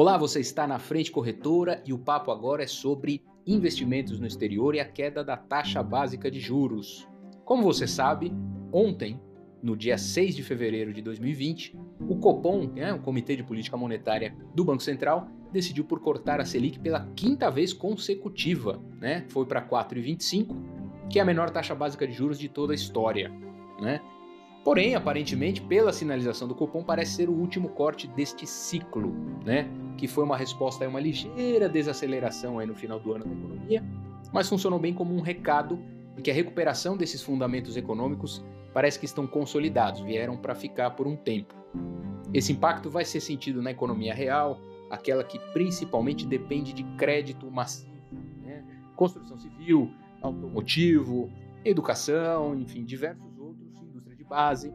Olá, você está na Frente Corretora e o papo agora é sobre investimentos no exterior e a queda da taxa básica de juros. Como você sabe, ontem, no dia 6 de fevereiro de 2020, o Copom, né, o Comitê de Política Monetária do Banco Central, decidiu por cortar a Selic pela quinta vez consecutiva, né? Foi para 4,25, que é a menor taxa básica de juros de toda a história, né? Porém, aparentemente, pela sinalização do Copom, parece ser o último corte deste ciclo, né? Que foi uma resposta a uma ligeira desaceleração aí no final do ano da economia, mas funcionou bem como um recado de que a recuperação desses fundamentos econômicos parece que estão consolidados, vieram para ficar por um tempo. Esse impacto vai ser sentido na economia real, aquela que principalmente depende de crédito massivo, né? construção civil, automotivo, educação, enfim, diversos base,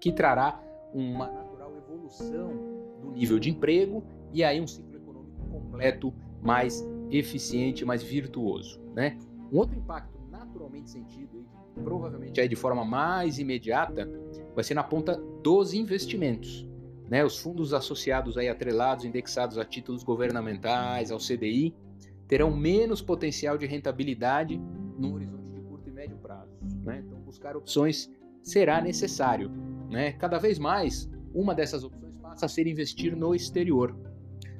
que trará uma natural evolução do nível de emprego e aí um ciclo econômico completo, mais eficiente, mais virtuoso. Né? Um outro impacto naturalmente sentido, provavelmente aí de forma mais imediata, vai ser na ponta dos investimentos. Né? Os fundos associados aí atrelados, indexados a títulos governamentais, ao CDI, terão menos potencial de rentabilidade no horizonte de curto e médio prazo. Né? Então, buscar opções será necessário. Né? Cada vez mais, uma dessas opções passa a ser investir no exterior.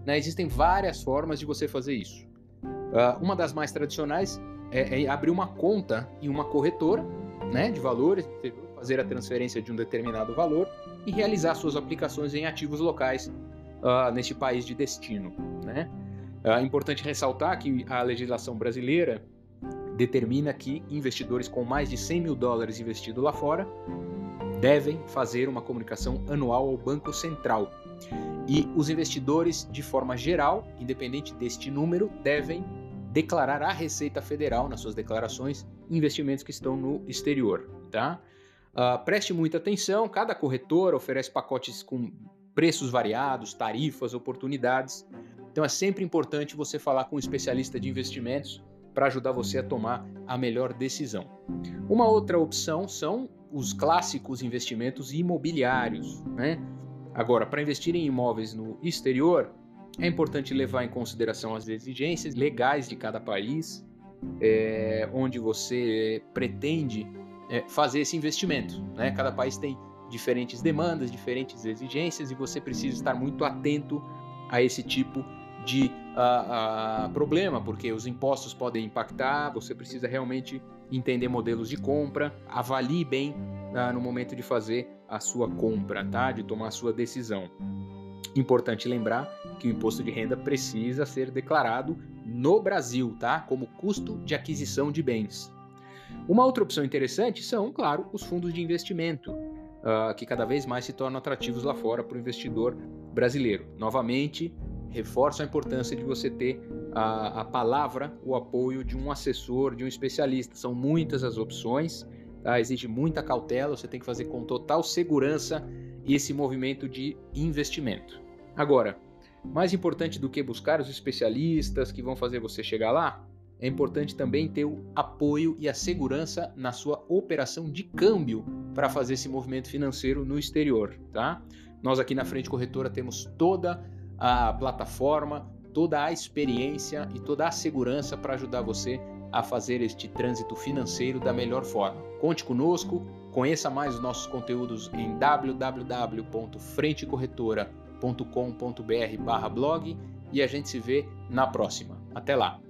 Né? Existem várias formas de você fazer isso. Uh, uma das mais tradicionais é, é, abrir uma conta em uma corretora né, de valores, fazer a transferência de um determinado valor e realizar suas aplicações em ativos locais uh, neste país de destino. Né? É uh, importante ressaltar que a legislação brasileira determina que investidores com mais de 100 mil dólares investidos lá fora devem fazer uma comunicação anual ao Banco Central. E os investidores, de forma geral, independente deste número, devem declarar à Receita Federal, nas suas declarações, investimentos que estão no exterior. Tá? Uh, preste muita atenção, cada corretora oferece pacotes com preços variados, tarifas, oportunidades. Então é sempre importante você falar com um especialista de investimentos para ajudar você a tomar a melhor decisão. Uma outra opção são os clássicos investimentos imobiliários. Né? Agora, para investir em imóveis no exterior, é importante levar em consideração as exigências legais de cada país, é, onde você pretende é, fazer esse investimento. Né? Cada país tem diferentes demandas, diferentes exigências e você precisa estar muito atento a esse tipo de uh, uh, problema, porque os impostos podem impactar, você precisa realmente entender modelos de compra, avalie bem uh, no momento de fazer a sua compra, tá? de tomar a sua decisão. Importante lembrar que o imposto de renda precisa ser declarado no Brasil, tá? Como custo de aquisição de bens. Uma outra opção interessante são, claro, os fundos de investimento, uh, que cada vez mais se tornam atrativos lá fora para o investidor brasileiro. Novamente, reforço a importância de você ter a, a, palavra, o apoio de um assessor, de um especialista. São muitas as opções, tá? exige muita cautela, você tem que fazer com total segurança esse movimento de investimento. Agora, mais importante do que buscar os especialistas que vão fazer você chegar lá, é importante também ter o apoio e a segurança na sua operação de câmbio para fazer esse movimento financeiro no exterior, tá? Nós aqui na Frente Corretora temos toda a plataforma, toda a experiência e toda a segurança para ajudar você a fazer este trânsito financeiro da melhor forma. Conte conosco, conheça mais os nossos conteúdos em www.frentecorretora.com.br/blog e a gente se vê na próxima. Até lá.